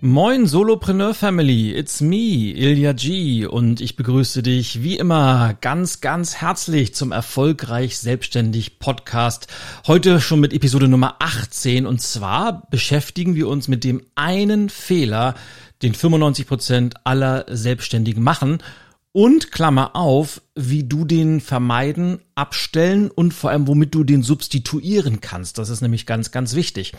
Moin Solopreneur Family, it's me, Ilya G. Und ich begrüße dich wie immer ganz, ganz herzlich zum Erfolgreich Selbstständig Podcast. Heute schon mit Episode Nummer 18 und zwar beschäftigen wir uns mit dem einen Fehler, den 95 Prozent aller Selbstständigen machen und Klammer auf, wie du den vermeiden, abstellen und vor allem, womit du den substituieren kannst. Das ist nämlich ganz, ganz wichtig.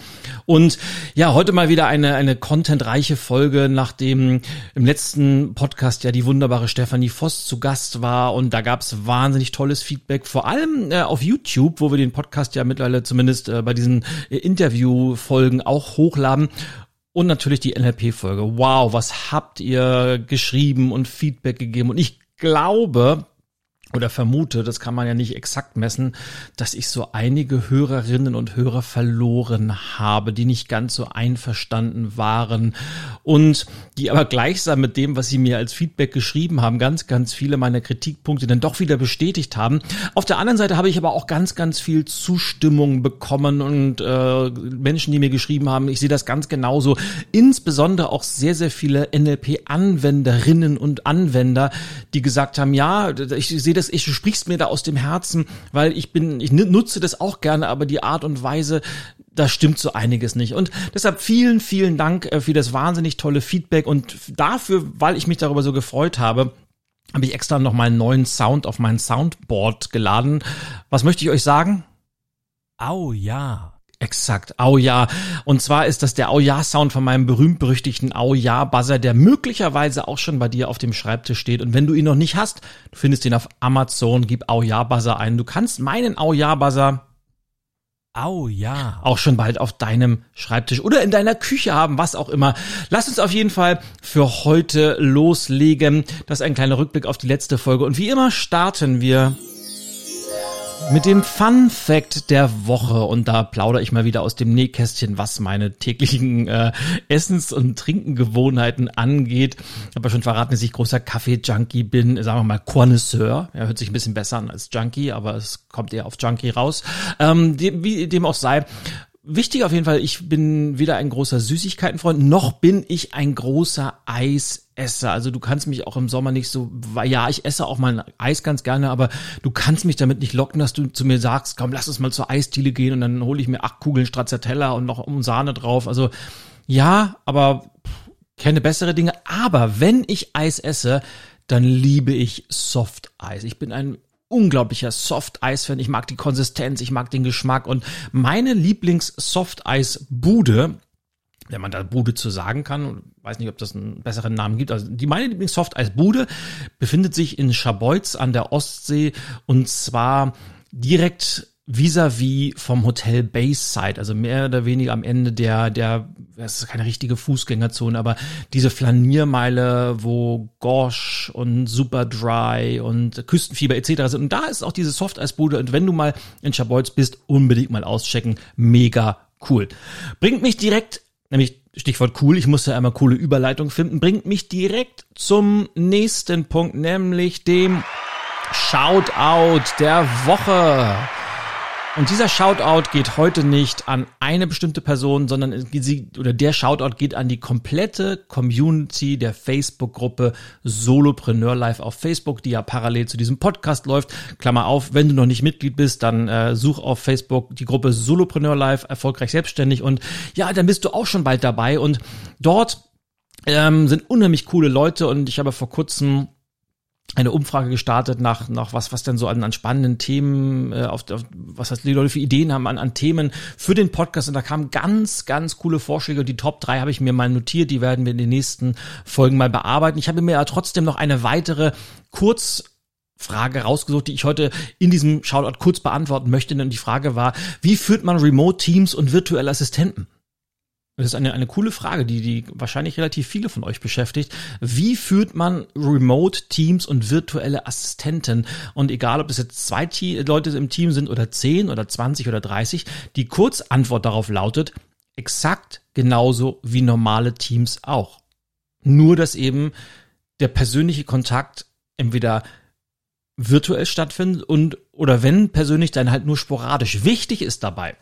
Und ja, heute mal wieder eine, eine contentreiche Folge, nachdem im letzten Podcast ja die wunderbare Stefanie Voss zu Gast war und da gab es wahnsinnig tolles Feedback, vor allem äh, auf YouTube, wo wir den Podcast ja mittlerweile zumindest äh, bei diesen äh, Interviewfolgen auch hochladen. Und natürlich die NLP-Folge. Wow, was habt ihr geschrieben und Feedback gegeben? Und ich glaube, oder vermute, das kann man ja nicht exakt messen, dass ich so einige Hörerinnen und Hörer verloren habe, die nicht ganz so einverstanden waren und die aber gleichsam mit dem, was sie mir als Feedback geschrieben haben, ganz, ganz viele meiner Kritikpunkte dann doch wieder bestätigt haben. Auf der anderen Seite habe ich aber auch ganz, ganz viel Zustimmung bekommen und äh, Menschen, die mir geschrieben haben, ich sehe das ganz genauso, insbesondere auch sehr, sehr viele NLP-Anwenderinnen und Anwender, die gesagt haben, ja, ich sehe das, ich, du sprichst mir da aus dem Herzen, weil ich bin, ich nutze das auch gerne, aber die Art und Weise, da stimmt so einiges nicht. Und deshalb vielen, vielen Dank äh, für das wahnsinnig tolle Feedback und dafür, weil ich mich darüber so gefreut habe, habe ich extra noch mal einen neuen Sound auf mein Soundboard geladen. Was möchte ich euch sagen? Au ja. Exakt, Au ja. Und zwar ist das der Au ja Sound von meinem berühmt-berüchtigten Au ja Buzzer, der möglicherweise auch schon bei dir auf dem Schreibtisch steht. Und wenn du ihn noch nicht hast, du findest ihn auf Amazon, gib Au ja Buzzer ein. Du kannst meinen Au ja Buzzer Au ja. Auch schon bald auf deinem Schreibtisch oder in deiner Küche haben, was auch immer. Lass uns auf jeden Fall für heute loslegen. Das ist ein kleiner Rückblick auf die letzte Folge. Und wie immer starten wir mit dem Fun Fact der Woche und da plaudere ich mal wieder aus dem Nähkästchen, was meine täglichen äh, Essens- und Trinkengewohnheiten angeht. Ich habe ja schon verraten, dass ich großer Kaffee-Junkie bin, sagen wir mal Connoisseur. Ja, hört sich ein bisschen besser an als Junkie, aber es kommt eher auf Junkie raus. Ähm, dem, wie dem auch sei, Wichtig auf jeden Fall, ich bin weder ein großer Süßigkeitenfreund, noch bin ich ein großer Eisesser. Also du kannst mich auch im Sommer nicht so, ja, ich esse auch mal Eis ganz gerne, aber du kannst mich damit nicht locken, dass du zu mir sagst, komm, lass uns mal zur Eisdiele gehen und dann hole ich mir acht Kugeln Stracciatella und noch um Sahne drauf. Also ja, aber keine bessere Dinge. Aber wenn ich Eis esse, dann liebe ich Soft Eis. Ich bin ein unglaublicher Soft-Eis-Fan. Ich mag die Konsistenz, ich mag den Geschmack und meine Lieblings-Soft-Eis-Bude, wenn man da Bude zu sagen kann, weiß nicht, ob das einen besseren Namen gibt. Also die meine Lieblings-Soft-Eis-Bude befindet sich in Schabeutz an der Ostsee und zwar direkt vis-à-vis vom Hotel Bayside, also mehr oder weniger am Ende der, der, das ist keine richtige Fußgängerzone, aber diese Flaniermeile, wo Gosh und Superdry und Küstenfieber etc. sind. Und da ist auch diese Softeisbude. Und wenn du mal in Schabolz bist, unbedingt mal auschecken. Mega cool. Bringt mich direkt, nämlich Stichwort cool, ich musste einmal coole Überleitung finden, bringt mich direkt zum nächsten Punkt, nämlich dem Shoutout der Woche. Und dieser Shoutout geht heute nicht an eine bestimmte Person, sondern sie, oder der Shoutout geht an die komplette Community der Facebook-Gruppe Solopreneur Live auf Facebook, die ja parallel zu diesem Podcast läuft. Klammer auf, wenn du noch nicht Mitglied bist, dann äh, such auf Facebook die Gruppe Solopreneur Live, erfolgreich selbstständig. Und ja, dann bist du auch schon bald dabei. Und dort ähm, sind unheimlich coole Leute. Und ich habe vor kurzem eine Umfrage gestartet nach, nach was, was denn so an, an spannenden Themen, äh, auf, auf, was heißt, die Leute für Ideen haben an, an Themen für den Podcast. Und da kamen ganz, ganz coole Vorschläge. Und die Top 3 habe ich mir mal notiert. Die werden wir in den nächsten Folgen mal bearbeiten. Ich habe mir ja trotzdem noch eine weitere Kurzfrage rausgesucht, die ich heute in diesem Shoutout kurz beantworten möchte. Und die Frage war, wie führt man Remote Teams und virtuelle Assistenten? Das ist eine, eine coole Frage, die, die wahrscheinlich relativ viele von euch beschäftigt. Wie führt man Remote-Teams und virtuelle Assistenten? Und egal, ob es jetzt zwei Leute im Team sind oder zehn oder zwanzig oder dreißig, die Kurzantwort darauf lautet, exakt genauso wie normale Teams auch. Nur, dass eben der persönliche Kontakt entweder virtuell stattfindet und oder wenn persönlich dann halt nur sporadisch. Wichtig ist dabei,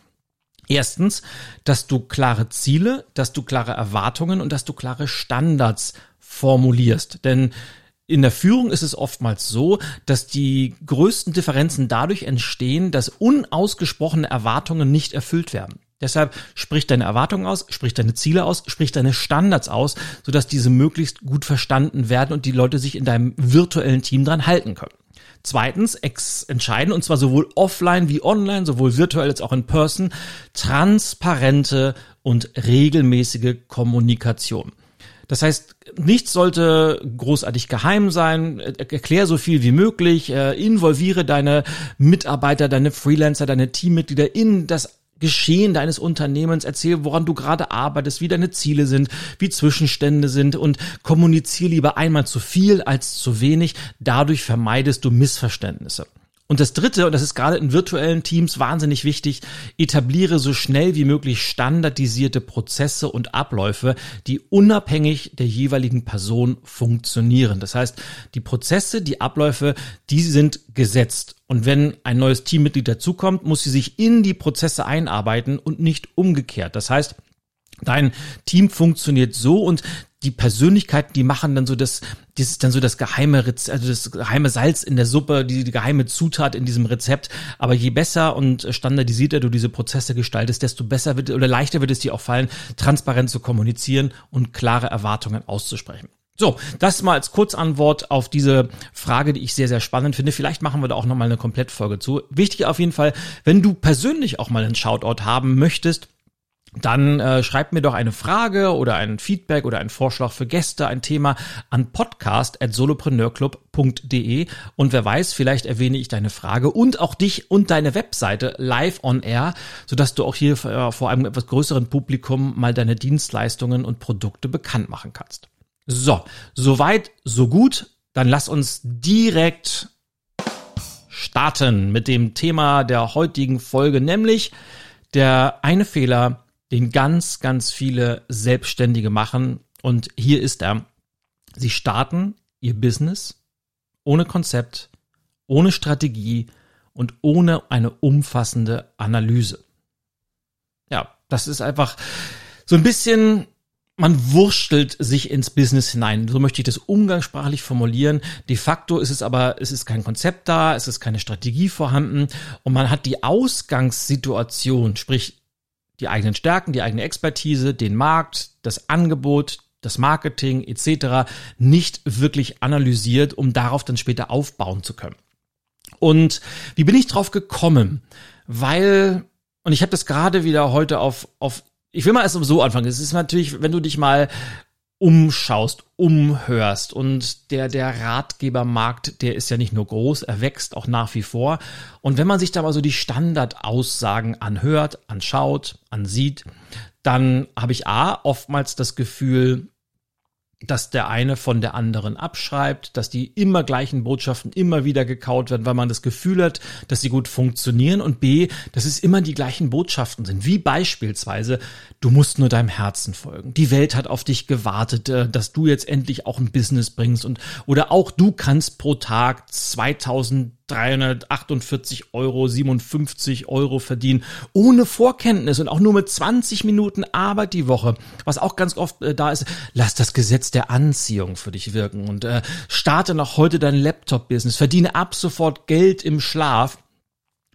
Erstens, dass du klare Ziele, dass du klare Erwartungen und dass du klare Standards formulierst. Denn in der Führung ist es oftmals so, dass die größten Differenzen dadurch entstehen, dass unausgesprochene Erwartungen nicht erfüllt werden. Deshalb sprich deine Erwartungen aus, sprich deine Ziele aus, sprich deine Standards aus, sodass diese möglichst gut verstanden werden und die Leute sich in deinem virtuellen Team dran halten können. Zweitens entscheiden, und zwar sowohl offline wie online, sowohl virtuell als auch in person, transparente und regelmäßige Kommunikation. Das heißt, nichts sollte großartig geheim sein. Erklär so viel wie möglich. Äh, involviere deine Mitarbeiter, deine Freelancer, deine Teammitglieder in das Geschehen deines Unternehmens, erzähl, woran du gerade arbeitest, wie deine Ziele sind, wie Zwischenstände sind und kommunizier lieber einmal zu viel als zu wenig. Dadurch vermeidest du Missverständnisse. Und das dritte, und das ist gerade in virtuellen Teams wahnsinnig wichtig, etabliere so schnell wie möglich standardisierte Prozesse und Abläufe, die unabhängig der jeweiligen Person funktionieren. Das heißt, die Prozesse, die Abläufe, die sind gesetzt. Und wenn ein neues Teammitglied dazukommt, muss sie sich in die Prozesse einarbeiten und nicht umgekehrt. Das heißt, Dein Team funktioniert so und die Persönlichkeiten, die machen dann so das, das ist dann so das geheime Rezept, also das geheime Salz in der Suppe, die, die geheime Zutat in diesem Rezept. Aber je besser und standardisierter du diese Prozesse gestaltest, desto besser wird oder leichter wird es dir auch fallen, transparent zu kommunizieren und klare Erwartungen auszusprechen. So, das mal als Kurzantwort auf diese Frage, die ich sehr, sehr spannend finde. Vielleicht machen wir da auch nochmal eine Komplettfolge zu. Wichtig auf jeden Fall, wenn du persönlich auch mal einen Shoutout haben möchtest, dann äh, schreibt mir doch eine Frage oder ein Feedback oder ein Vorschlag für Gäste, ein Thema an podcast.solopreneurclub.de und wer weiß, vielleicht erwähne ich deine Frage und auch dich und deine Webseite live on air, sodass du auch hier äh, vor einem etwas größeren Publikum mal deine Dienstleistungen und Produkte bekannt machen kannst. So, soweit, so gut. Dann lass uns direkt starten mit dem Thema der heutigen Folge, nämlich der eine Fehler, den ganz, ganz viele Selbstständige machen. Und hier ist er. Sie starten ihr Business ohne Konzept, ohne Strategie und ohne eine umfassende Analyse. Ja, das ist einfach so ein bisschen man wurschtelt sich ins Business hinein. So möchte ich das umgangssprachlich formulieren. De facto ist es aber, es ist kein Konzept da, es ist keine Strategie vorhanden und man hat die Ausgangssituation, sprich die eigenen Stärken, die eigene Expertise, den Markt, das Angebot, das Marketing etc. nicht wirklich analysiert, um darauf dann später aufbauen zu können. Und wie bin ich drauf gekommen? Weil, und ich habe das gerade wieder heute auf, auf ich will mal erst so anfangen. Es ist natürlich, wenn du dich mal umschaust, umhörst und der, der Ratgebermarkt, der ist ja nicht nur groß, er wächst auch nach wie vor. Und wenn man sich da mal so die Standardaussagen anhört, anschaut, ansieht, dann habe ich A, oftmals das Gefühl, dass der eine von der anderen abschreibt, dass die immer gleichen Botschaften immer wieder gekaut werden, weil man das Gefühl hat, dass sie gut funktionieren und B, dass es immer die gleichen Botschaften sind, wie beispielsweise, du musst nur deinem Herzen folgen. Die Welt hat auf dich gewartet, äh, dass du jetzt endlich auch ein Business bringst und oder auch du kannst pro Tag 2000 348 Euro, 57 Euro verdienen, ohne Vorkenntnis und auch nur mit 20 Minuten Arbeit die Woche. Was auch ganz oft äh, da ist, lass das Gesetz der Anziehung für dich wirken und äh, starte noch heute dein Laptop-Business, verdiene ab sofort Geld im Schlaf.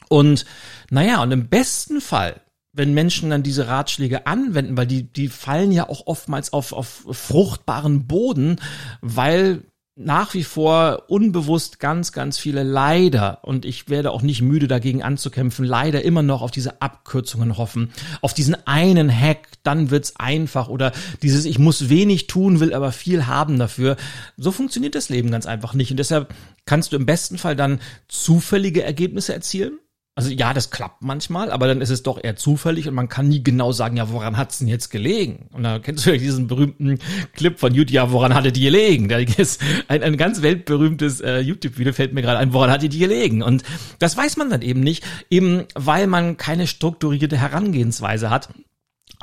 Und naja, und im besten Fall wenn Menschen dann diese Ratschläge anwenden, weil die, die fallen ja auch oftmals auf, auf fruchtbaren Boden, weil nach wie vor unbewusst ganz, ganz viele leider, und ich werde auch nicht müde dagegen anzukämpfen, leider immer noch auf diese Abkürzungen hoffen, auf diesen einen Hack, dann wird's einfach oder dieses ich muss wenig tun, will aber viel haben dafür. So funktioniert das Leben ganz einfach nicht und deshalb kannst du im besten Fall dann zufällige Ergebnisse erzielen also ja, das klappt manchmal, aber dann ist es doch eher zufällig und man kann nie genau sagen, ja, woran hat's denn jetzt gelegen? Und da kennst du ja diesen berühmten Clip von YouTube, ja, woran hatte die gelegen? Da ist ein, ein ganz weltberühmtes äh, YouTube-Video, fällt mir gerade ein, woran hat die gelegen? Und das weiß man dann eben nicht, eben weil man keine strukturierte Herangehensweise hat.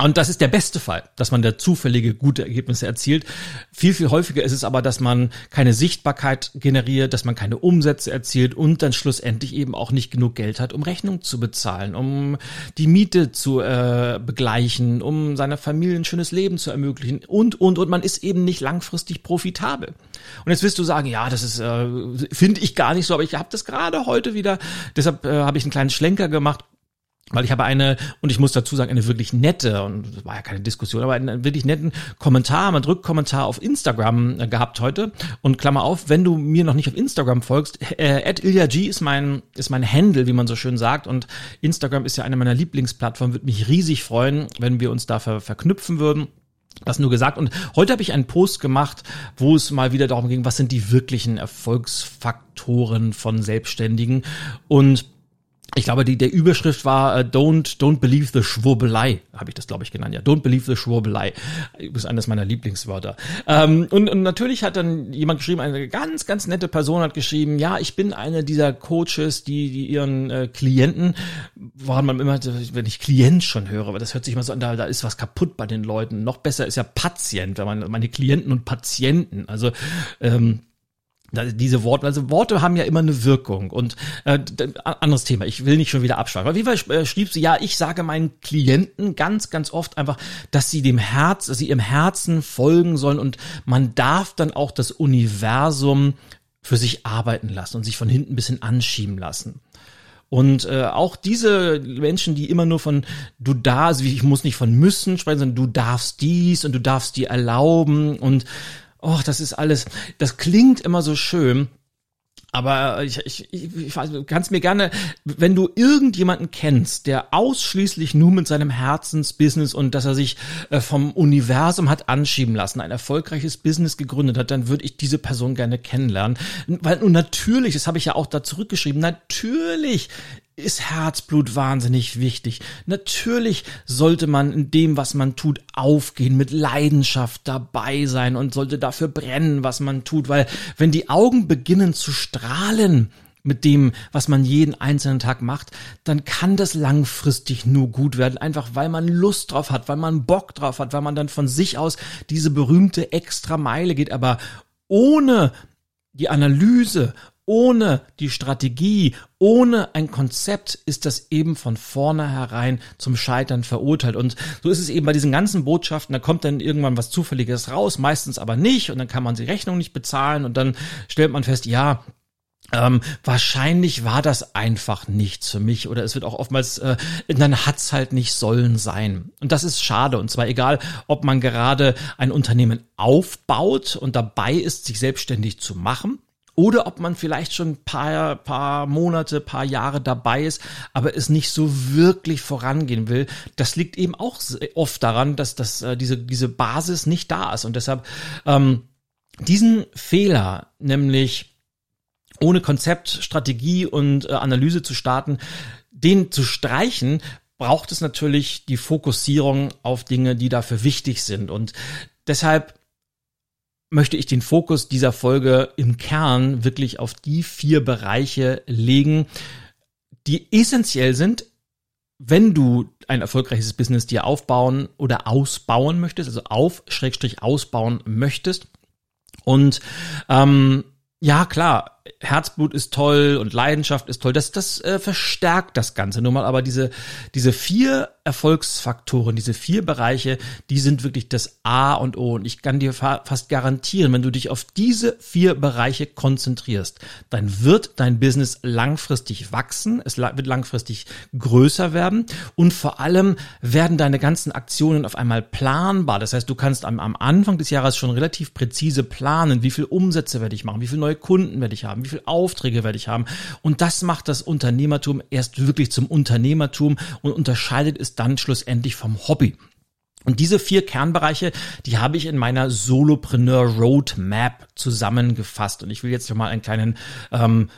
Und das ist der beste Fall, dass man da zufällige gute Ergebnisse erzielt. Viel, viel häufiger ist es aber, dass man keine Sichtbarkeit generiert, dass man keine Umsätze erzielt und dann schlussendlich eben auch nicht genug Geld hat, um Rechnung zu bezahlen, um die Miete zu äh, begleichen, um seiner Familie ein schönes Leben zu ermöglichen und, und, und man ist eben nicht langfristig profitabel. Und jetzt wirst du sagen, ja, das ist, äh, finde ich gar nicht so, aber ich habe das gerade heute wieder, deshalb äh, habe ich einen kleinen Schlenker gemacht weil ich habe eine, und ich muss dazu sagen, eine wirklich nette, und das war ja keine Diskussion, aber einen wirklich netten Kommentar, einen Rückkommentar auf Instagram äh, gehabt heute. Und Klammer auf, wenn du mir noch nicht auf Instagram folgst, äh, @ilyaG ist mein, ist mein Handle, wie man so schön sagt. Und Instagram ist ja eine meiner Lieblingsplattformen, würde mich riesig freuen, wenn wir uns da ver verknüpfen würden. Das nur gesagt. Und heute habe ich einen Post gemacht, wo es mal wieder darum ging, was sind die wirklichen Erfolgsfaktoren von Selbstständigen. Und ich glaube, die, der Überschrift war uh, Don't Don't Believe the Schwurbelei, habe ich das glaube ich genannt. Ja, Don't Believe the Schwurbelei. Ist eines meiner Lieblingswörter. Ähm, und, und natürlich hat dann jemand geschrieben, eine ganz ganz nette Person hat geschrieben, ja, ich bin eine dieser Coaches, die die ihren äh, Klienten, woran man immer, wenn ich Klient schon höre, aber das hört sich immer so an, da, da ist was kaputt bei den Leuten. Noch besser ist ja Patient, wenn man meine Klienten und Patienten. Also ähm, diese Worte, also Worte haben ja immer eine Wirkung und äh, anderes Thema. Ich will nicht schon wieder abschweifen. Auf jeden Fall äh, schrieb sie ja, ich sage meinen Klienten ganz, ganz oft einfach, dass sie dem Herz, dass sie ihrem Herzen folgen sollen und man darf dann auch das Universum für sich arbeiten lassen und sich von hinten ein bisschen anschieben lassen. Und äh, auch diese Menschen, die immer nur von du darfst, ich muss nicht von müssen sprechen, sondern du darfst dies und du darfst dir erlauben und oh, das ist alles, das klingt immer so schön. Aber ich, ich, ich, ich kannst mir gerne, wenn du irgendjemanden kennst, der ausschließlich nur mit seinem Herzensbusiness und dass er sich äh, vom Universum hat anschieben lassen, ein erfolgreiches Business gegründet hat, dann würde ich diese Person gerne kennenlernen. Weil, und natürlich, das habe ich ja auch da zurückgeschrieben, natürlich ist Herzblut wahnsinnig wichtig. Natürlich sollte man in dem, was man tut, aufgehen, mit Leidenschaft dabei sein und sollte dafür brennen, was man tut, weil wenn die Augen beginnen zu strahlen, mit dem, was man jeden einzelnen Tag macht, dann kann das langfristig nur gut werden, einfach weil man Lust drauf hat, weil man Bock drauf hat, weil man dann von sich aus diese berühmte extra Meile geht, aber ohne die Analyse, ohne die Strategie, ohne ein Konzept ist das eben von vornherein zum Scheitern verurteilt. Und so ist es eben bei diesen ganzen Botschaften, da kommt dann irgendwann was Zufälliges raus, meistens aber nicht und dann kann man die Rechnung nicht bezahlen und dann stellt man fest, ja, ähm, wahrscheinlich war das einfach nichts für mich oder es wird auch oftmals, äh, dann hat's halt nicht sollen sein. Und das ist schade und zwar egal, ob man gerade ein Unternehmen aufbaut und dabei ist, sich selbstständig zu machen oder ob man vielleicht schon ein paar, paar Monate, paar Jahre dabei ist, aber es nicht so wirklich vorangehen will. Das liegt eben auch oft daran, dass, dass äh, diese, diese Basis nicht da ist. Und deshalb ähm, diesen Fehler, nämlich ohne Konzept, Strategie und äh, Analyse zu starten, den zu streichen, braucht es natürlich die Fokussierung auf Dinge, die dafür wichtig sind. Und deshalb möchte ich den Fokus dieser Folge im Kern wirklich auf die vier Bereiche legen, die essentiell sind, wenn du ein erfolgreiches Business dir aufbauen oder ausbauen möchtest, also auf Schrägstrich ausbauen möchtest. Und ähm, ja, klar, Herzblut ist toll und Leidenschaft ist toll. Das, das äh, verstärkt das Ganze nur mal. Aber diese, diese vier Erfolgsfaktoren, diese vier Bereiche, die sind wirklich das A und O. Und ich kann dir fa fast garantieren, wenn du dich auf diese vier Bereiche konzentrierst, dann wird dein Business langfristig wachsen, es wird langfristig größer werden und vor allem werden deine ganzen Aktionen auf einmal planbar. Das heißt, du kannst am, am Anfang des Jahres schon relativ präzise planen, wie viel Umsätze werde ich machen, wie viele neue Kunden werde ich haben, wie viele Aufträge werde ich haben. Und das macht das Unternehmertum erst wirklich zum Unternehmertum und unterscheidet es dann schlussendlich vom Hobby. Und diese vier Kernbereiche, die habe ich in meiner Solopreneur Roadmap zusammengefasst. Und ich will jetzt noch mal einen kleinen ähm,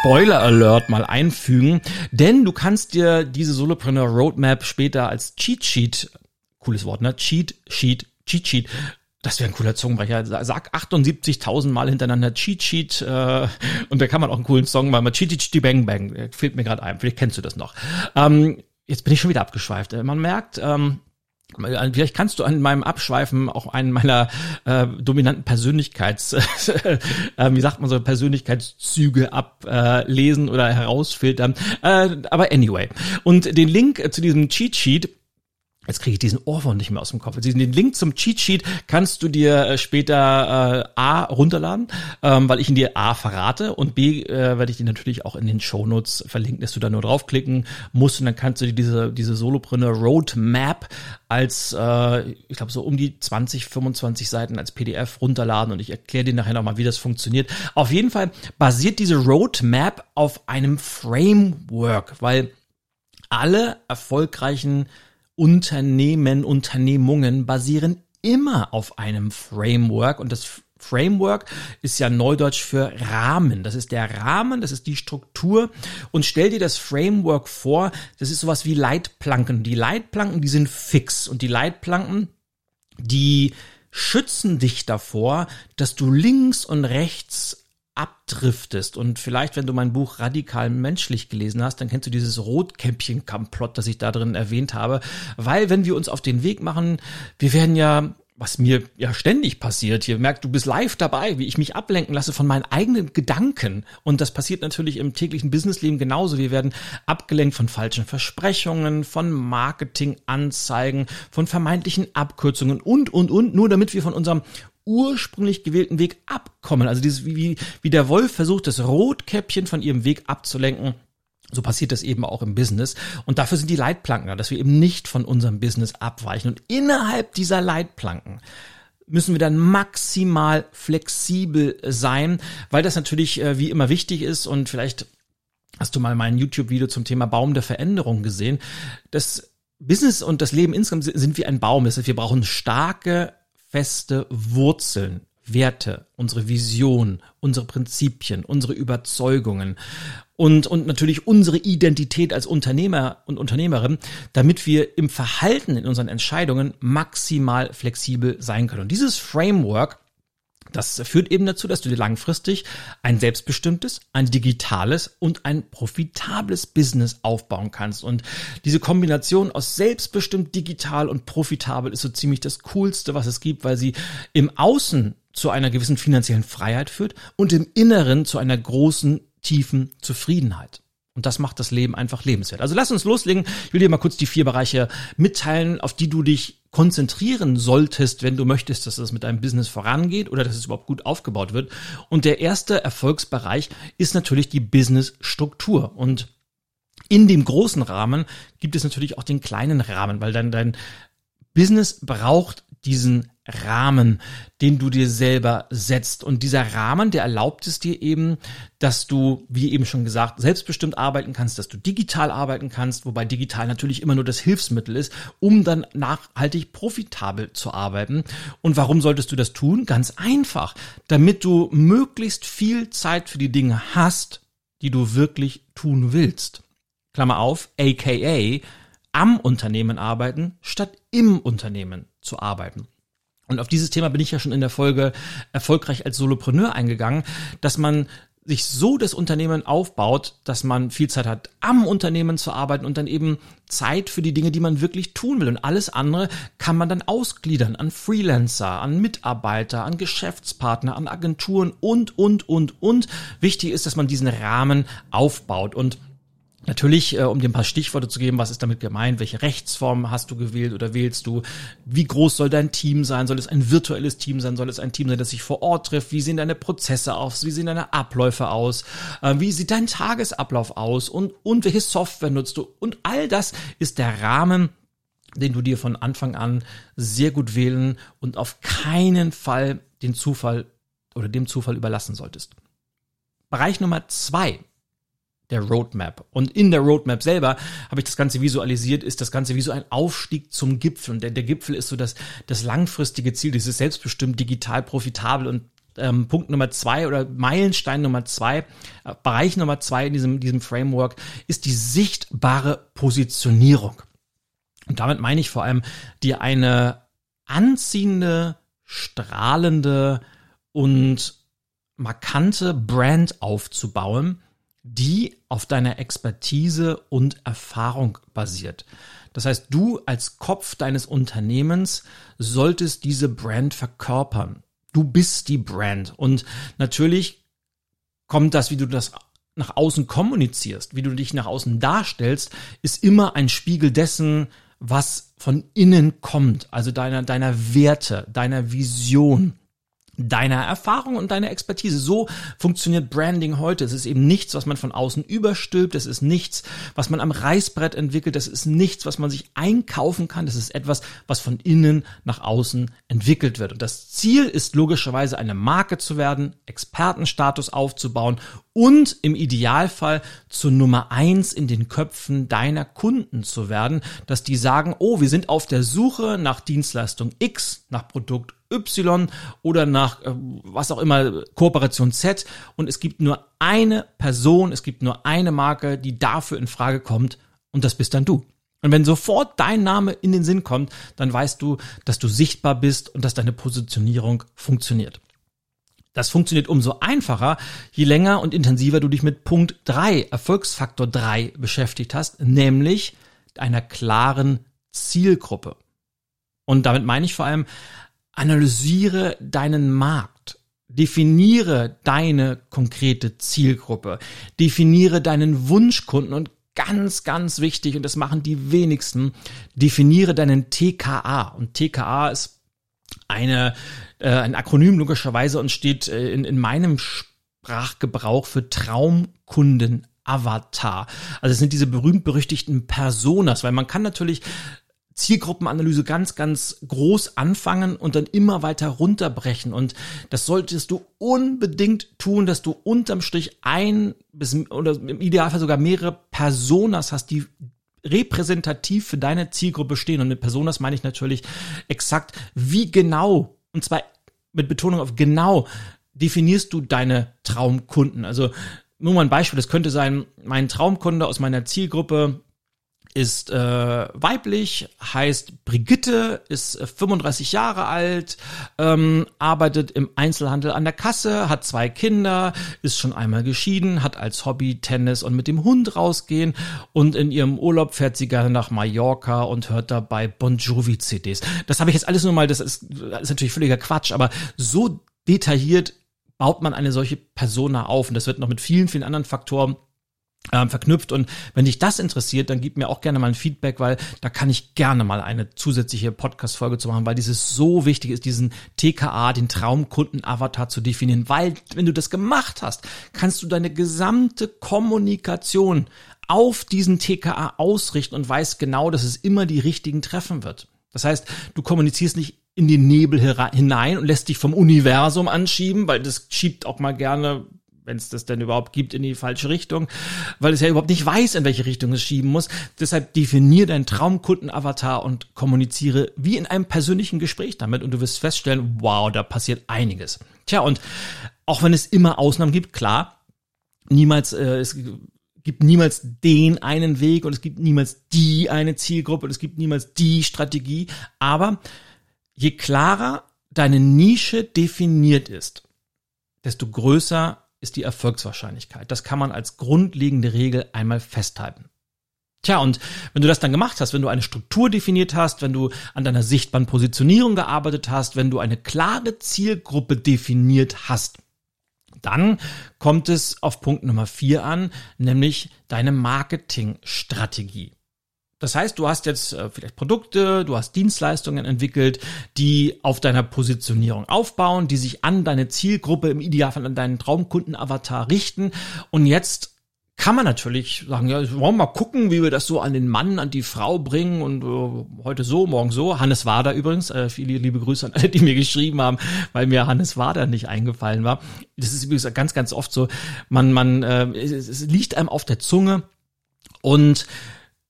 Spoiler Alert mal einfügen, denn du kannst dir diese Solopreneur Roadmap später als Cheat Sheet, cooles Wort, ne? Cheat Sheet, Cheat Sheet das wäre ein cooler Zungenbrecher. Sag 78.000 Mal hintereinander Cheat Sheet äh, und da kann man auch einen coolen Song machen. Cheat Cheat Bang Bang. Fehlt mir gerade ein. Vielleicht kennst du das noch. Ähm, jetzt bin ich schon wieder abgeschweift. Äh, man merkt, ähm, Vielleicht kannst du an meinem Abschweifen auch einen meiner äh, dominanten Persönlichkeits, äh, wie sagt man so, Persönlichkeitszüge ablesen äh, oder herausfiltern. Äh, aber anyway. Und den Link zu diesem Cheat Sheet Jetzt kriege ich diesen Ohrwurm nicht mehr aus dem Kopf. Also den Link zum Cheat Sheet kannst du dir äh, später äh, A runterladen, ähm, weil ich ihn dir A verrate und B äh, werde ich dir natürlich auch in den Shownotes verlinken, dass du da nur draufklicken musst und dann kannst du dir diese, diese Solopreneur Roadmap als, äh, ich glaube, so um die 20, 25 Seiten als PDF runterladen und ich erkläre dir nachher nochmal, wie das funktioniert. Auf jeden Fall basiert diese Roadmap auf einem Framework, weil alle erfolgreichen Unternehmen, Unternehmungen basieren immer auf einem Framework und das Framework ist ja Neudeutsch für Rahmen. Das ist der Rahmen, das ist die Struktur. Und stell dir das Framework vor, das ist sowas wie Leitplanken. Die Leitplanken, die sind fix. Und die Leitplanken, die schützen dich davor, dass du links und rechts abdriftest und vielleicht, wenn du mein Buch Radikal menschlich gelesen hast, dann kennst du dieses Rotkäppchen-Kamplott, das ich da drin erwähnt habe, weil wenn wir uns auf den Weg machen, wir werden ja was mir ja ständig passiert. Hier merkt, du bist live dabei, wie ich mich ablenken lasse von meinen eigenen Gedanken. Und das passiert natürlich im täglichen Businessleben genauso. Wir werden abgelenkt von falschen Versprechungen, von Marketinganzeigen, von vermeintlichen Abkürzungen und, und, und, nur damit wir von unserem ursprünglich gewählten Weg abkommen. Also dieses, wie, wie der Wolf versucht, das Rotkäppchen von ihrem Weg abzulenken. So passiert das eben auch im Business. Und dafür sind die Leitplanken da, dass wir eben nicht von unserem Business abweichen. Und innerhalb dieser Leitplanken müssen wir dann maximal flexibel sein, weil das natürlich äh, wie immer wichtig ist und vielleicht hast du mal mein YouTube-Video zum Thema Baum der Veränderung gesehen. Das Business und das Leben insgesamt sind wie ein Baum. Wir brauchen starke, feste Wurzeln, Werte, unsere Vision, unsere Prinzipien, unsere Überzeugungen und, und natürlich unsere Identität als Unternehmer und Unternehmerin, damit wir im Verhalten in unseren Entscheidungen maximal flexibel sein können. Und dieses Framework das führt eben dazu, dass du dir langfristig ein selbstbestimmtes, ein digitales und ein profitables Business aufbauen kannst. Und diese Kombination aus selbstbestimmt, digital und profitabel ist so ziemlich das Coolste, was es gibt, weil sie im Außen zu einer gewissen finanziellen Freiheit führt und im Inneren zu einer großen, tiefen Zufriedenheit. Und das macht das Leben einfach lebenswert. Also lass uns loslegen. Ich will dir mal kurz die vier Bereiche mitteilen, auf die du dich konzentrieren solltest, wenn du möchtest, dass es mit deinem Business vorangeht oder dass es überhaupt gut aufgebaut wird. Und der erste Erfolgsbereich ist natürlich die Businessstruktur. Und in dem großen Rahmen gibt es natürlich auch den kleinen Rahmen, weil dann dein Business braucht diesen Rahmen, den du dir selber setzt. Und dieser Rahmen, der erlaubt es dir eben, dass du, wie eben schon gesagt, selbstbestimmt arbeiten kannst, dass du digital arbeiten kannst, wobei digital natürlich immer nur das Hilfsmittel ist, um dann nachhaltig profitabel zu arbeiten. Und warum solltest du das tun? Ganz einfach, damit du möglichst viel Zeit für die Dinge hast, die du wirklich tun willst. Klammer auf, aka am Unternehmen arbeiten, statt im Unternehmen zu arbeiten. Und auf dieses Thema bin ich ja schon in der Folge erfolgreich als Solopreneur eingegangen, dass man sich so das Unternehmen aufbaut, dass man viel Zeit hat, am Unternehmen zu arbeiten und dann eben Zeit für die Dinge, die man wirklich tun will. Und alles andere kann man dann ausgliedern an Freelancer, an Mitarbeiter, an Geschäftspartner, an Agenturen und, und, und, und. Wichtig ist, dass man diesen Rahmen aufbaut und Natürlich, äh, um dir ein paar Stichworte zu geben, was ist damit gemeint, welche Rechtsform hast du gewählt oder wählst du, wie groß soll dein Team sein, soll es ein virtuelles Team sein, soll es ein Team sein, das sich vor Ort trifft, wie sehen deine Prozesse aus, wie sehen deine Abläufe aus, äh, wie sieht dein Tagesablauf aus? Und, und welche Software nutzt du? Und all das ist der Rahmen, den du dir von Anfang an sehr gut wählen und auf keinen Fall den Zufall oder dem Zufall überlassen solltest. Bereich Nummer zwei der Roadmap. Und in der Roadmap selber habe ich das Ganze visualisiert, ist das Ganze wie so ein Aufstieg zum Gipfel. Und der, der Gipfel ist so das, das langfristige Ziel, dieses selbstbestimmt digital profitabel und ähm, Punkt Nummer zwei oder Meilenstein Nummer zwei, äh, Bereich Nummer zwei in diesem, diesem Framework ist die sichtbare Positionierung. Und damit meine ich vor allem, dir eine anziehende, strahlende und markante Brand aufzubauen, die auf deiner Expertise und Erfahrung basiert. Das heißt, du als Kopf deines Unternehmens solltest diese Brand verkörpern. Du bist die Brand. Und natürlich kommt das, wie du das nach außen kommunizierst, wie du dich nach außen darstellst, ist immer ein Spiegel dessen, was von innen kommt, also deiner, deiner Werte, deiner Vision, deiner Erfahrung und deiner Expertise. So funktioniert Branding heute. Es ist eben nichts, was man von außen überstülpt. Es ist nichts, was man am Reißbrett entwickelt. Es ist nichts, was man sich einkaufen kann. Das ist etwas, was von innen nach außen entwickelt wird. Und das Ziel ist logischerweise eine Marke zu werden, Expertenstatus aufzubauen und im Idealfall zur Nummer eins in den Köpfen deiner Kunden zu werden, dass die sagen, oh, wir sind auf der Suche nach Dienstleistung X, nach Produkt Y oder nach äh, was auch immer Kooperation Z und es gibt nur eine Person, es gibt nur eine Marke, die dafür in Frage kommt und das bist dann du. Und wenn sofort dein Name in den Sinn kommt, dann weißt du, dass du sichtbar bist und dass deine Positionierung funktioniert. Das funktioniert umso einfacher, je länger und intensiver du dich mit Punkt 3, Erfolgsfaktor 3 beschäftigt hast, nämlich einer klaren Zielgruppe. Und damit meine ich vor allem Analysiere deinen Markt. Definiere deine konkrete Zielgruppe. Definiere deinen Wunschkunden und ganz, ganz wichtig, und das machen die wenigsten, definiere deinen TKA. Und TKA ist eine, äh, ein Akronym logischerweise und steht äh, in, in meinem Sprachgebrauch für Traumkunden Avatar. Also es sind diese berühmt-berüchtigten Personas, weil man kann natürlich Zielgruppenanalyse ganz, ganz groß anfangen und dann immer weiter runterbrechen. Und das solltest du unbedingt tun, dass du unterm Strich ein bis oder im Idealfall sogar mehrere Personas hast, die repräsentativ für deine Zielgruppe stehen. Und mit Personas meine ich natürlich exakt, wie genau, und zwar mit Betonung auf genau, definierst du deine Traumkunden. Also nur mal ein Beispiel, das könnte sein, mein Traumkunde aus meiner Zielgruppe ist äh, weiblich, heißt Brigitte, ist 35 äh, Jahre alt, ähm, arbeitet im Einzelhandel an der Kasse, hat zwei Kinder, ist schon einmal geschieden, hat als Hobby Tennis und mit dem Hund rausgehen und in ihrem Urlaub fährt sie gerne nach Mallorca und hört dabei Bon Jovi CDs. Das habe ich jetzt alles nur mal, das ist, das ist natürlich völliger Quatsch, aber so detailliert baut man eine solche Persona auf und das wird noch mit vielen, vielen anderen Faktoren ähm, verknüpft. Und wenn dich das interessiert, dann gib mir auch gerne mal ein Feedback, weil da kann ich gerne mal eine zusätzliche Podcast-Folge zu machen, weil dieses so wichtig ist, diesen TKA, den Traumkunden-Avatar zu definieren. Weil, wenn du das gemacht hast, kannst du deine gesamte Kommunikation auf diesen TKA ausrichten und weißt genau, dass es immer die richtigen treffen wird. Das heißt, du kommunizierst nicht in den Nebel hinein und lässt dich vom Universum anschieben, weil das schiebt auch mal gerne wenn es das denn überhaupt gibt, in die falsche Richtung, weil es ja überhaupt nicht weiß, in welche Richtung es schieben muss. Deshalb definier deinen Traumkunden-Avatar und kommuniziere wie in einem persönlichen Gespräch damit und du wirst feststellen, wow, da passiert einiges. Tja, und auch wenn es immer Ausnahmen gibt, klar, niemals, äh, es gibt niemals den einen Weg und es gibt niemals die eine Zielgruppe und es gibt niemals die Strategie, aber je klarer deine Nische definiert ist, desto größer ist die Erfolgswahrscheinlichkeit. Das kann man als grundlegende Regel einmal festhalten. Tja, und wenn du das dann gemacht hast, wenn du eine Struktur definiert hast, wenn du an deiner sichtbaren Positionierung gearbeitet hast, wenn du eine klare Zielgruppe definiert hast, dann kommt es auf Punkt Nummer vier an, nämlich deine Marketingstrategie. Das heißt, du hast jetzt äh, vielleicht Produkte, du hast Dienstleistungen entwickelt, die auf deiner Positionierung aufbauen, die sich an deine Zielgruppe, im Idealfall an deinen Traumkunden-Avatar richten. Und jetzt kann man natürlich sagen, ja, wollen wir mal gucken, wie wir das so an den Mann, an die Frau bringen und äh, heute so, morgen so. Hannes Wader übrigens, äh, viele liebe Grüße an alle, die mir geschrieben haben, weil mir Hannes Wader nicht eingefallen war. Das ist übrigens ganz, ganz oft so, man, man, äh, es, es liegt einem auf der Zunge und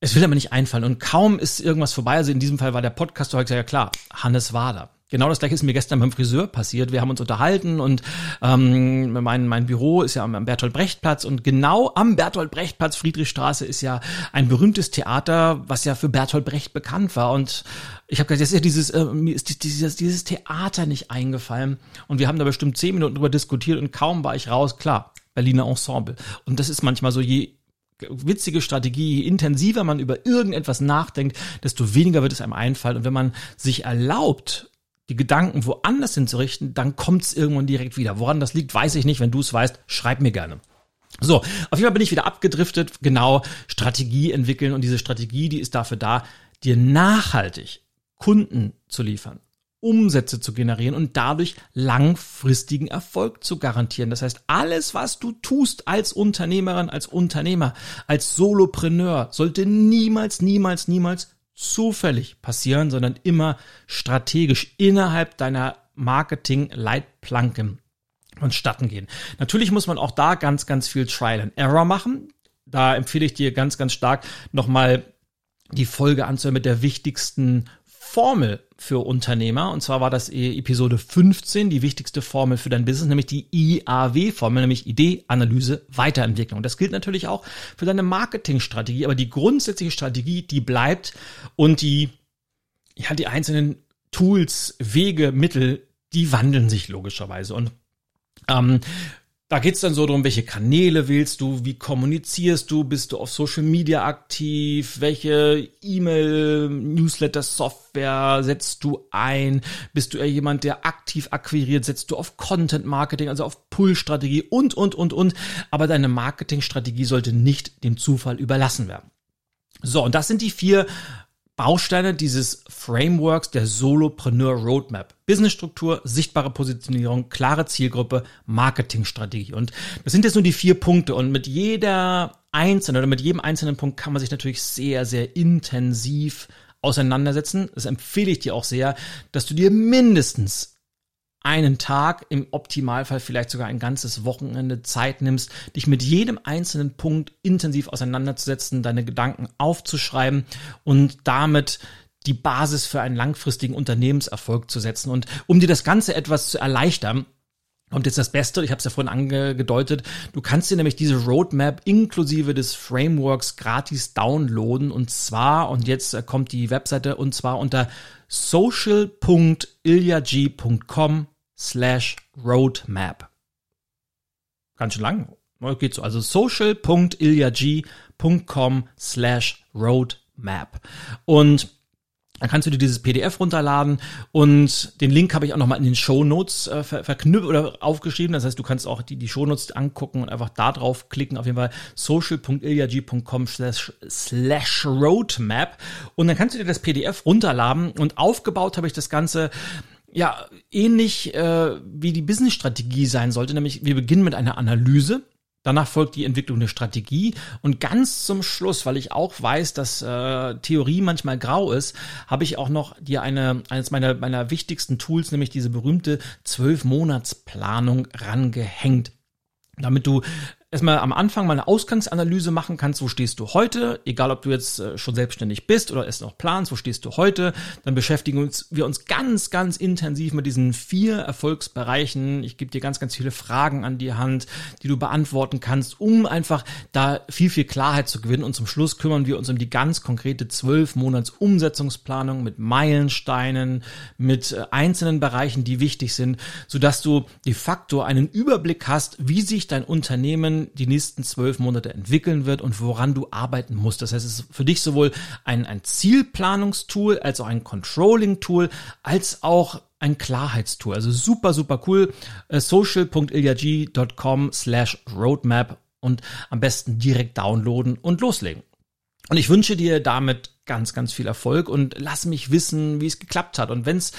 es will aber nicht einfallen und kaum ist irgendwas vorbei. Also in diesem Fall war der Podcast, du hast gesagt, ja klar, Hannes Wader. Genau das gleiche ist mir gestern beim Friseur passiert. Wir haben uns unterhalten und ähm, mein, mein Büro ist ja am Bertolt Brecht Platz und genau am Bertolt Brecht Platz Friedrichstraße ist ja ein berühmtes Theater, was ja für Bertolt Brecht bekannt war. Und ich habe gesagt, jetzt ist ja dieses, äh, mir ist dieses, dieses Theater nicht eingefallen. Und wir haben da bestimmt zehn Minuten drüber diskutiert und kaum war ich raus, klar, Berliner Ensemble. Und das ist manchmal so, je witzige Strategie, je intensiver man über irgendetwas nachdenkt, desto weniger wird es einem einfallen. Und wenn man sich erlaubt, die Gedanken woanders hinzurichten, dann kommt es irgendwann direkt wieder. Woran das liegt, weiß ich nicht. Wenn du es weißt, schreib mir gerne. So, auf jeden Fall bin ich wieder abgedriftet, genau Strategie entwickeln und diese Strategie, die ist dafür da, dir nachhaltig Kunden zu liefern, Umsätze zu generieren und dadurch langfristigen Erfolg zu garantieren. Das heißt, alles, was du tust als Unternehmerin, als Unternehmer, als Solopreneur, sollte niemals, niemals, niemals zufällig passieren, sondern immer strategisch innerhalb deiner Marketing-Leitplanken vonstatten gehen. Natürlich muss man auch da ganz, ganz viel Trial and Error machen. Da empfehle ich dir ganz, ganz stark nochmal die Folge anzuhören mit der wichtigsten Formel für Unternehmer. Und zwar war das Episode 15, die wichtigste Formel für dein Business, nämlich die IAW-Formel, nämlich Idee, Analyse, Weiterentwicklung. Das gilt natürlich auch für deine Marketingstrategie, aber die grundsätzliche Strategie, die bleibt und die, ja, die einzelnen Tools, Wege, Mittel, die wandeln sich logischerweise. Und ähm, da geht's dann so darum, welche Kanäle wählst du, wie kommunizierst du, bist du auf Social Media aktiv, welche E-Mail, Newsletter, Software setzt du ein, bist du eher jemand, der aktiv akquiriert, setzt du auf Content Marketing, also auf Pull-Strategie und, und, und, und. Aber deine Marketingstrategie sollte nicht dem Zufall überlassen werden. So, und das sind die vier Bausteine dieses Frameworks der Solopreneur Roadmap. Businessstruktur, sichtbare Positionierung, klare Zielgruppe, Marketingstrategie. Und das sind jetzt nur die vier Punkte. Und mit jeder einzelnen oder mit jedem einzelnen Punkt kann man sich natürlich sehr, sehr intensiv auseinandersetzen. Das empfehle ich dir auch sehr, dass du dir mindestens einen Tag, im Optimalfall vielleicht sogar ein ganzes Wochenende Zeit nimmst, dich mit jedem einzelnen Punkt intensiv auseinanderzusetzen, deine Gedanken aufzuschreiben und damit die Basis für einen langfristigen Unternehmenserfolg zu setzen. Und um dir das Ganze etwas zu erleichtern, kommt jetzt das Beste, ich habe es ja vorhin angedeutet, du kannst dir nämlich diese Roadmap inklusive des Frameworks gratis downloaden und zwar, und jetzt kommt die Webseite, und zwar unter social.ilyag.com slash roadmap. Ganz schön lang. Geht so. Also social.ilyag.com slash roadmap. Und dann kannst du dir dieses PDF runterladen und den Link habe ich auch nochmal in den Show Notes äh, ver verknüpft oder aufgeschrieben. Das heißt, du kannst auch die, die Show Notes angucken und einfach da drauf klicken. Auf jeden Fall social.ilyag.com slash, slash roadmap. Und dann kannst du dir das PDF runterladen und aufgebaut habe ich das Ganze ja ähnlich äh, wie die Business-Strategie sein sollte. Nämlich wir beginnen mit einer Analyse Danach folgt die Entwicklung der Strategie. Und ganz zum Schluss, weil ich auch weiß, dass äh, Theorie manchmal grau ist, habe ich auch noch dir eine eines meiner meiner wichtigsten Tools, nämlich diese berühmte zwölf Monatsplanung rangehängt. Damit du erstmal am Anfang mal eine Ausgangsanalyse machen kannst, wo stehst du heute, egal ob du jetzt äh, schon selbstständig bist oder es noch planst, wo stehst du heute, dann beschäftigen wir uns ganz, ganz intensiv mit diesen vier Erfolgsbereichen. Ich gebe dir ganz, ganz viele Fragen an die Hand, die du beantworten kannst, um einfach da viel, viel Klarheit zu gewinnen. Und zum Schluss kümmern wir uns um die ganz konkrete zwölf Monats Umsetzungsplanung mit Meilensteinen, mit äh, einzelnen Bereichen, die wichtig sind, sodass du de facto einen Überblick hast, wie sich dein Unternehmen die nächsten zwölf Monate entwickeln wird und woran du arbeiten musst. Das heißt, es ist für dich sowohl ein, ein Zielplanungstool als auch ein Controlling-Tool, als auch ein Klarheitstool. Also super, super cool. Äh, social.ilyag.com slash roadmap und am besten direkt downloaden und loslegen. Und ich wünsche dir damit ganz, ganz viel Erfolg und lass mich wissen, wie es geklappt hat. Und wenn's,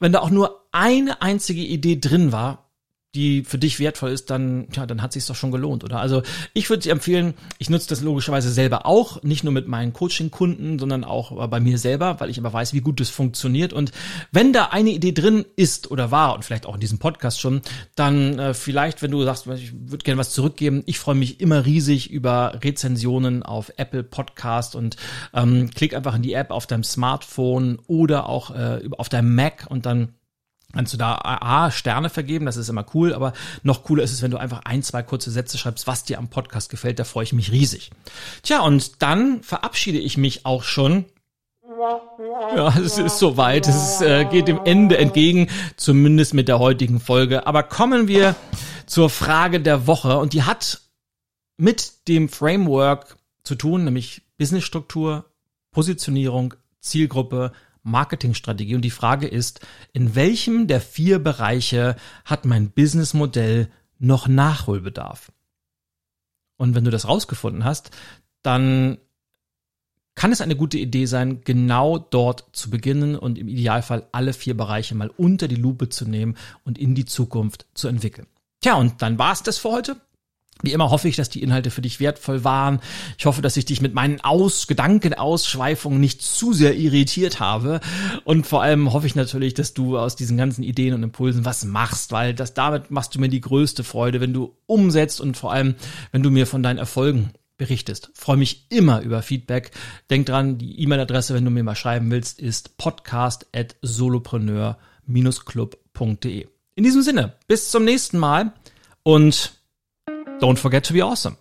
wenn da auch nur eine einzige Idee drin war, die für dich wertvoll ist, dann, ja, dann hat sich's doch schon gelohnt, oder? Also ich würde dir empfehlen, ich nutze das logischerweise selber auch, nicht nur mit meinen Coaching-Kunden, sondern auch bei mir selber, weil ich aber weiß, wie gut das funktioniert. Und wenn da eine Idee drin ist oder war und vielleicht auch in diesem Podcast schon, dann äh, vielleicht, wenn du sagst, ich würde gerne was zurückgeben, ich freue mich immer riesig über Rezensionen auf Apple Podcast und ähm, klick einfach in die App auf deinem Smartphone oder auch äh, auf deinem Mac und dann kannst du da A, Sterne vergeben, das ist immer cool, aber noch cooler ist es, wenn du einfach ein, zwei kurze Sätze schreibst, was dir am Podcast gefällt, da freue ich mich riesig. Tja, und dann verabschiede ich mich auch schon ja, es ist soweit. Es äh, geht dem Ende entgegen, zumindest mit der heutigen Folge. Aber kommen wir zur Frage der Woche und die hat mit dem Framework zu tun, nämlich Businessstruktur, Positionierung, Zielgruppe, Marketingstrategie. Und die Frage ist, in welchem der vier Bereiche hat mein Businessmodell noch Nachholbedarf? Und wenn du das rausgefunden hast, dann kann es eine gute Idee sein, genau dort zu beginnen und im Idealfall alle vier Bereiche mal unter die Lupe zu nehmen und in die Zukunft zu entwickeln. Tja, und dann war's das für heute. Wie immer hoffe ich, dass die Inhalte für dich wertvoll waren. Ich hoffe, dass ich dich mit meinen Aus Gedankenausschweifungen nicht zu sehr irritiert habe. Und vor allem hoffe ich natürlich, dass du aus diesen ganzen Ideen und Impulsen was machst, weil das damit machst du mir die größte Freude, wenn du umsetzt und vor allem, wenn du mir von deinen Erfolgen berichtest. freue mich immer über Feedback. Denk dran, die E-Mail-Adresse, wenn du mir mal schreiben willst, ist podcast at solopreneur-club.de. In diesem Sinne, bis zum nächsten Mal und Don't forget to be awesome.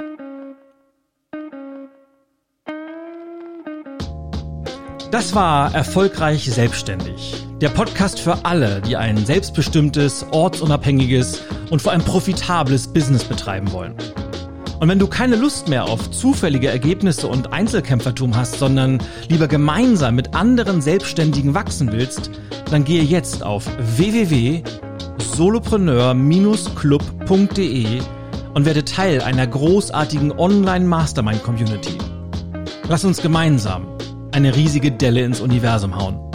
Das war Erfolgreich Selbstständig. Der Podcast für alle, die ein selbstbestimmtes, ortsunabhängiges und vor allem profitables Business betreiben wollen. Und wenn du keine Lust mehr auf zufällige Ergebnisse und Einzelkämpfertum hast, sondern lieber gemeinsam mit anderen Selbstständigen wachsen willst, dann gehe jetzt auf www.solopreneur-club.de und werde Teil einer großartigen Online-Mastermind-Community. Lass uns gemeinsam eine riesige Delle ins Universum hauen.